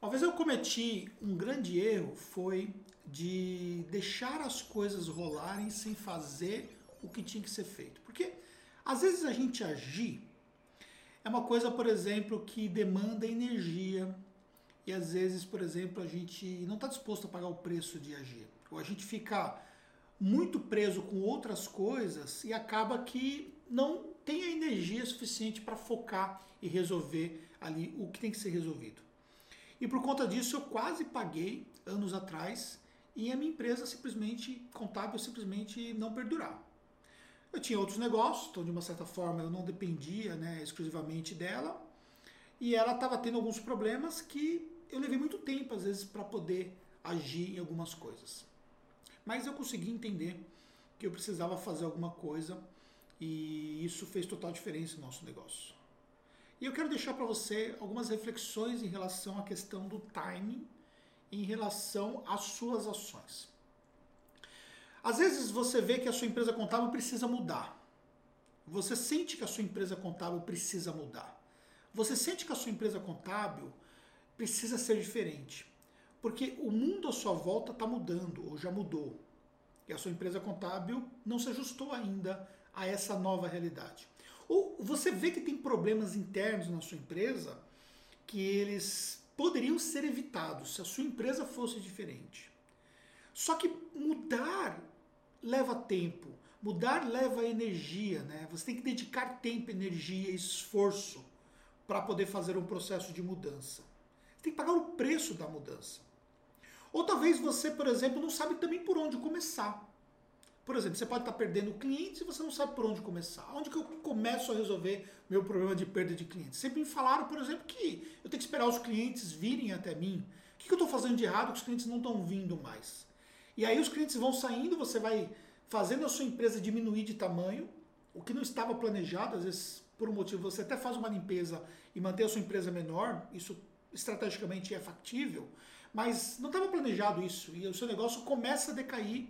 Uma vez eu cometi um grande erro, foi de deixar as coisas rolarem sem fazer o que tinha que ser feito. Porque às vezes a gente agir é uma coisa, por exemplo, que demanda energia e às vezes, por exemplo, a gente não está disposto a pagar o preço de agir. Ou a gente fica muito preso com outras coisas e acaba que não tem a energia suficiente para focar e resolver ali o que tem que ser resolvido. E por conta disso eu quase paguei anos atrás e a minha empresa simplesmente contábil simplesmente não perdurar. Eu tinha outros negócios, então de uma certa forma eu não dependia né, exclusivamente dela e ela estava tendo alguns problemas que eu levei muito tempo às vezes para poder agir em algumas coisas. Mas eu consegui entender que eu precisava fazer alguma coisa e isso fez total diferença no nosso negócio. E eu quero deixar para você algumas reflexões em relação à questão do timing, em relação às suas ações. Às vezes você vê que a sua empresa contábil precisa mudar. Você sente que a sua empresa contábil precisa mudar. Você sente que a sua empresa contábil precisa ser diferente. Porque o mundo à sua volta está mudando, ou já mudou. E a sua empresa contábil não se ajustou ainda a essa nova realidade. Ou você vê que tem problemas internos na sua empresa que eles poderiam ser evitados se a sua empresa fosse diferente. Só que mudar leva tempo, mudar leva energia, né? Você tem que dedicar tempo, energia, esforço para poder fazer um processo de mudança. Você tem que pagar o preço da mudança. Ou talvez você, por exemplo, não sabe também por onde começar. Por exemplo, você pode estar perdendo clientes e você não sabe por onde começar. Onde que eu começo a resolver meu problema de perda de clientes? Sempre me falaram, por exemplo, que eu tenho que esperar os clientes virem até mim. O que eu estou fazendo de errado que os clientes não estão vindo mais? E aí os clientes vão saindo, você vai fazendo a sua empresa diminuir de tamanho, o que não estava planejado, às vezes por um motivo você até faz uma limpeza e mantém a sua empresa menor, isso estrategicamente é factível, mas não estava planejado isso e o seu negócio começa a decair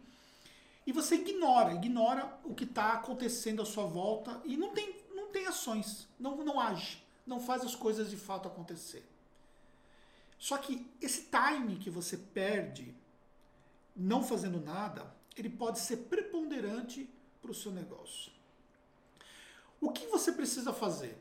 e você ignora, ignora o que está acontecendo à sua volta e não tem, não tem ações, não, não age, não faz as coisas de fato acontecer. Só que esse time que você perde não fazendo nada, ele pode ser preponderante para o seu negócio. O que você precisa fazer?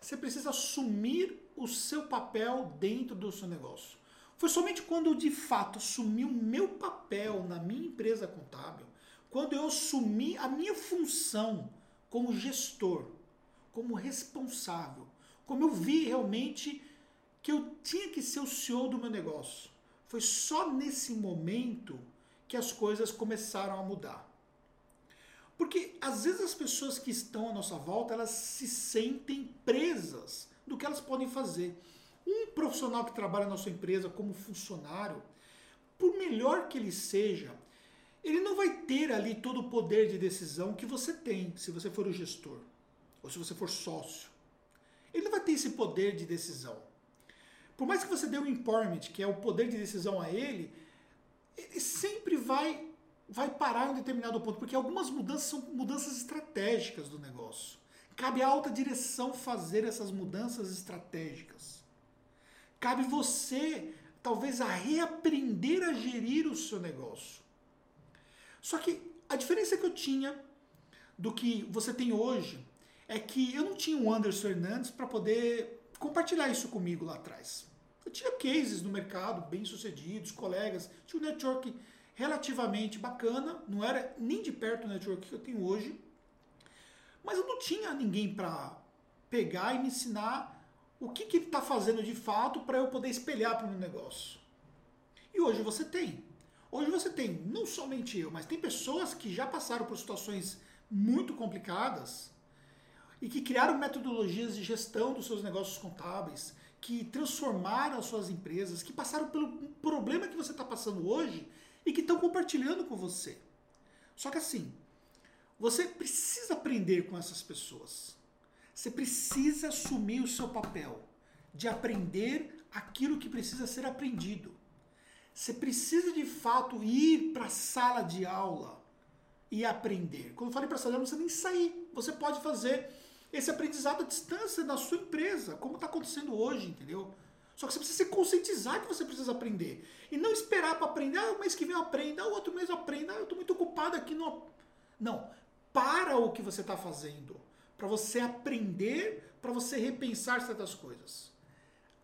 Você precisa assumir o seu papel dentro do seu negócio. Foi somente quando eu de fato assumi o meu papel na minha empresa contábil, quando eu assumi a minha função como gestor, como responsável, como eu vi realmente que eu tinha que ser o CEO do meu negócio. Foi só nesse momento que as coisas começaram a mudar. Porque às vezes as pessoas que estão à nossa volta, elas se sentem presas do que elas podem fazer. Um profissional que trabalha na sua empresa como funcionário, por melhor que ele seja, ele não vai ter ali todo o poder de decisão que você tem se você for o gestor ou se você for sócio. Ele não vai ter esse poder de decisão. Por mais que você dê um empowerment, que é o poder de decisão a ele, ele sempre vai vai parar em um determinado ponto, porque algumas mudanças são mudanças estratégicas do negócio. Cabe à alta direção fazer essas mudanças estratégicas. Cabe você, talvez, a reaprender a gerir o seu negócio. Só que a diferença que eu tinha do que você tem hoje é que eu não tinha um Anderson Hernandes para poder compartilhar isso comigo lá atrás. Eu tinha cases no mercado bem sucedidos, colegas, tinha um network relativamente bacana, não era nem de perto o network que eu tenho hoje, mas eu não tinha ninguém para pegar e me ensinar o que, que ele está fazendo de fato para eu poder espelhar para o meu negócio. E hoje você tem. Hoje você tem, não somente eu, mas tem pessoas que já passaram por situações muito complicadas e que criaram metodologias de gestão dos seus negócios contábeis, que transformaram as suas empresas, que passaram pelo problema que você está passando hoje e que estão compartilhando com você. Só que assim, você precisa aprender com essas pessoas. Você precisa assumir o seu papel de aprender aquilo que precisa ser aprendido. Você precisa de fato ir para a sala de aula e aprender. Quando eu falei para a sala de aula, precisa nem sair. Você pode fazer esse aprendizado à distância na sua empresa, como está acontecendo hoje, entendeu? Só que você precisa se conscientizar que você precisa aprender. E não esperar para aprender, ah, o mês que vem eu aprendo, ah, o outro mês eu aprendo, ah, eu estou muito ocupado aqui. No... Não. Para o que você está fazendo. Para você aprender, para você repensar certas coisas.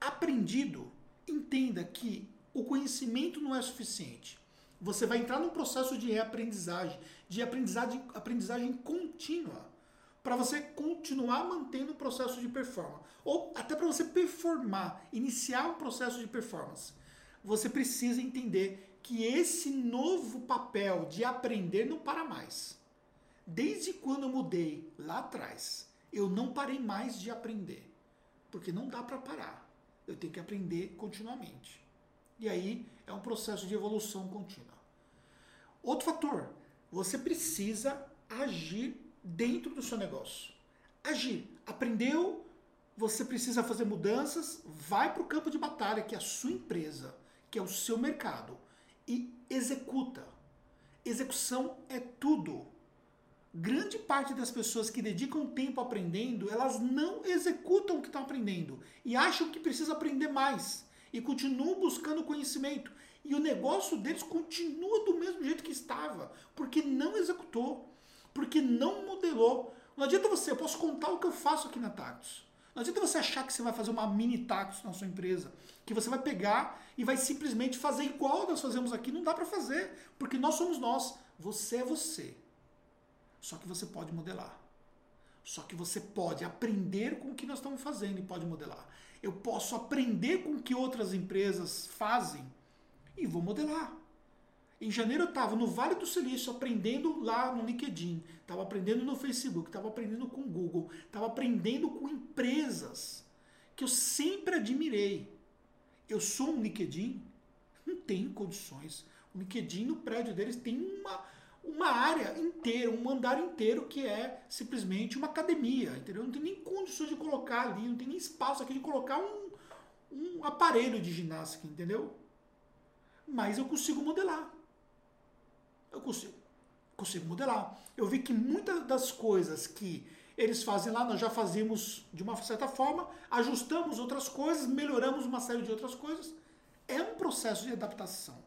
Aprendido, entenda que o conhecimento não é suficiente. Você vai entrar num processo de reaprendizagem, de aprendizagem, aprendizagem contínua, para você continuar mantendo o processo de performance. Ou até para você performar, iniciar um processo de performance. Você precisa entender que esse novo papel de aprender não para mais. Desde quando eu mudei lá atrás, eu não parei mais de aprender. Porque não dá para parar. Eu tenho que aprender continuamente. E aí é um processo de evolução contínua. Outro fator, você precisa agir dentro do seu negócio. Agir. Aprendeu, você precisa fazer mudanças, vai para o campo de batalha, que é a sua empresa, que é o seu mercado, e executa. Execução é tudo. Grande parte das pessoas que dedicam tempo aprendendo, elas não executam o que estão aprendendo e acham que precisa aprender mais e continuam buscando conhecimento. E o negócio deles continua do mesmo jeito que estava, porque não executou, porque não modelou. Não adianta você, eu posso contar o que eu faço aqui na Tactus. Não adianta você achar que você vai fazer uma mini Tactus na sua empresa, que você vai pegar e vai simplesmente fazer igual nós fazemos aqui. Não dá para fazer, porque nós somos nós. Você é você. Só que você pode modelar. Só que você pode aprender com o que nós estamos fazendo e pode modelar. Eu posso aprender com o que outras empresas fazem e vou modelar. Em janeiro eu estava no Vale do Silício aprendendo lá no LinkedIn, estava aprendendo no Facebook, estava aprendendo com o Google, estava aprendendo com empresas que eu sempre admirei. Eu sou um LinkedIn, não tenho condições. O LinkedIn no prédio deles tem uma, uma área inteira, um andar inteiro que é simplesmente uma academia, entendeu? Não tem nem condições de colocar ali, não tem nem espaço aqui de colocar um, um aparelho de ginástica, entendeu? mas eu consigo modelar. Eu consigo, consigo modelar. Eu vi que muitas das coisas que eles fazem lá, nós já fazíamos de uma certa forma, ajustamos outras coisas, melhoramos uma série de outras coisas. É um processo de adaptação.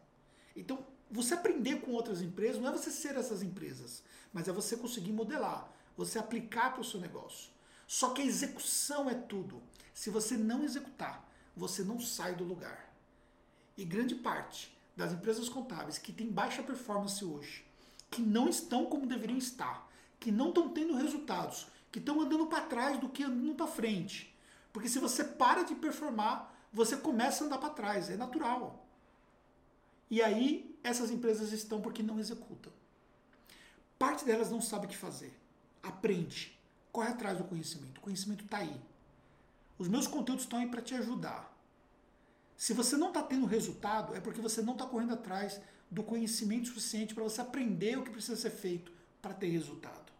Então, você aprender com outras empresas não é você ser essas empresas, mas é você conseguir modelar, você aplicar para o seu negócio. Só que a execução é tudo. Se você não executar, você não sai do lugar. E grande parte das empresas contábeis que têm baixa performance hoje, que não estão como deveriam estar, que não estão tendo resultados, que estão andando para trás do que andando para frente. Porque se você para de performar, você começa a andar para trás, é natural. E aí essas empresas estão porque não executam. Parte delas não sabe o que fazer. Aprende, corre atrás do conhecimento. O conhecimento está aí. Os meus conteúdos estão aí para te ajudar. Se você não está tendo resultado, é porque você não está correndo atrás do conhecimento suficiente para você aprender o que precisa ser feito para ter resultado.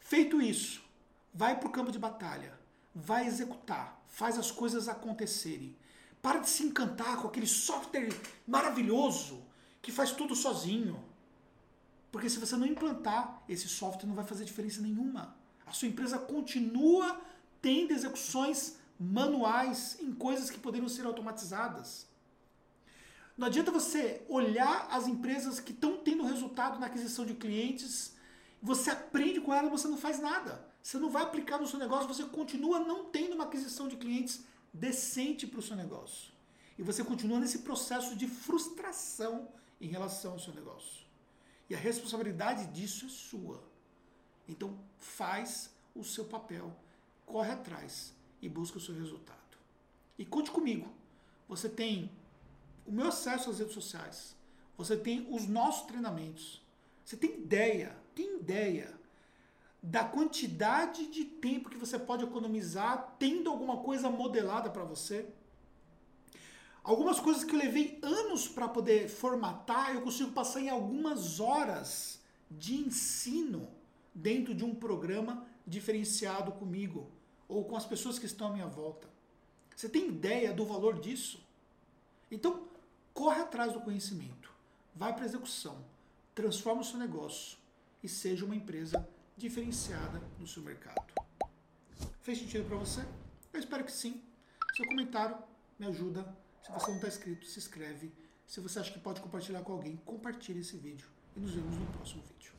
Feito isso, vai para o campo de batalha, vai executar, faz as coisas acontecerem. Para de se encantar com aquele software maravilhoso que faz tudo sozinho. Porque se você não implantar, esse software não vai fazer diferença nenhuma. A sua empresa continua tendo execuções manuais em coisas que poderiam ser automatizadas. Não adianta você olhar as empresas que estão tendo resultado na aquisição de clientes, você aprende com elas, você não faz nada. Você não vai aplicar no seu negócio, você continua não tendo uma aquisição de clientes decente para o seu negócio. E você continua nesse processo de frustração em relação ao seu negócio. E a responsabilidade disso é sua. Então faz o seu papel, corre atrás e busca o seu resultado. E conte comigo. Você tem o meu acesso às redes sociais. Você tem os nossos treinamentos. Você tem ideia, tem ideia da quantidade de tempo que você pode economizar tendo alguma coisa modelada para você? Algumas coisas que eu levei anos para poder formatar, eu consigo passar em algumas horas de ensino dentro de um programa diferenciado comigo ou com as pessoas que estão à minha volta. Você tem ideia do valor disso? Então, corre atrás do conhecimento, vai para a execução, transforma o seu negócio e seja uma empresa diferenciada no seu mercado. Fez sentido para você? Eu espero que sim. Seu comentário me ajuda. Se você não está inscrito, se inscreve. Se você acha que pode compartilhar com alguém, compartilhe esse vídeo. E nos vemos no próximo vídeo.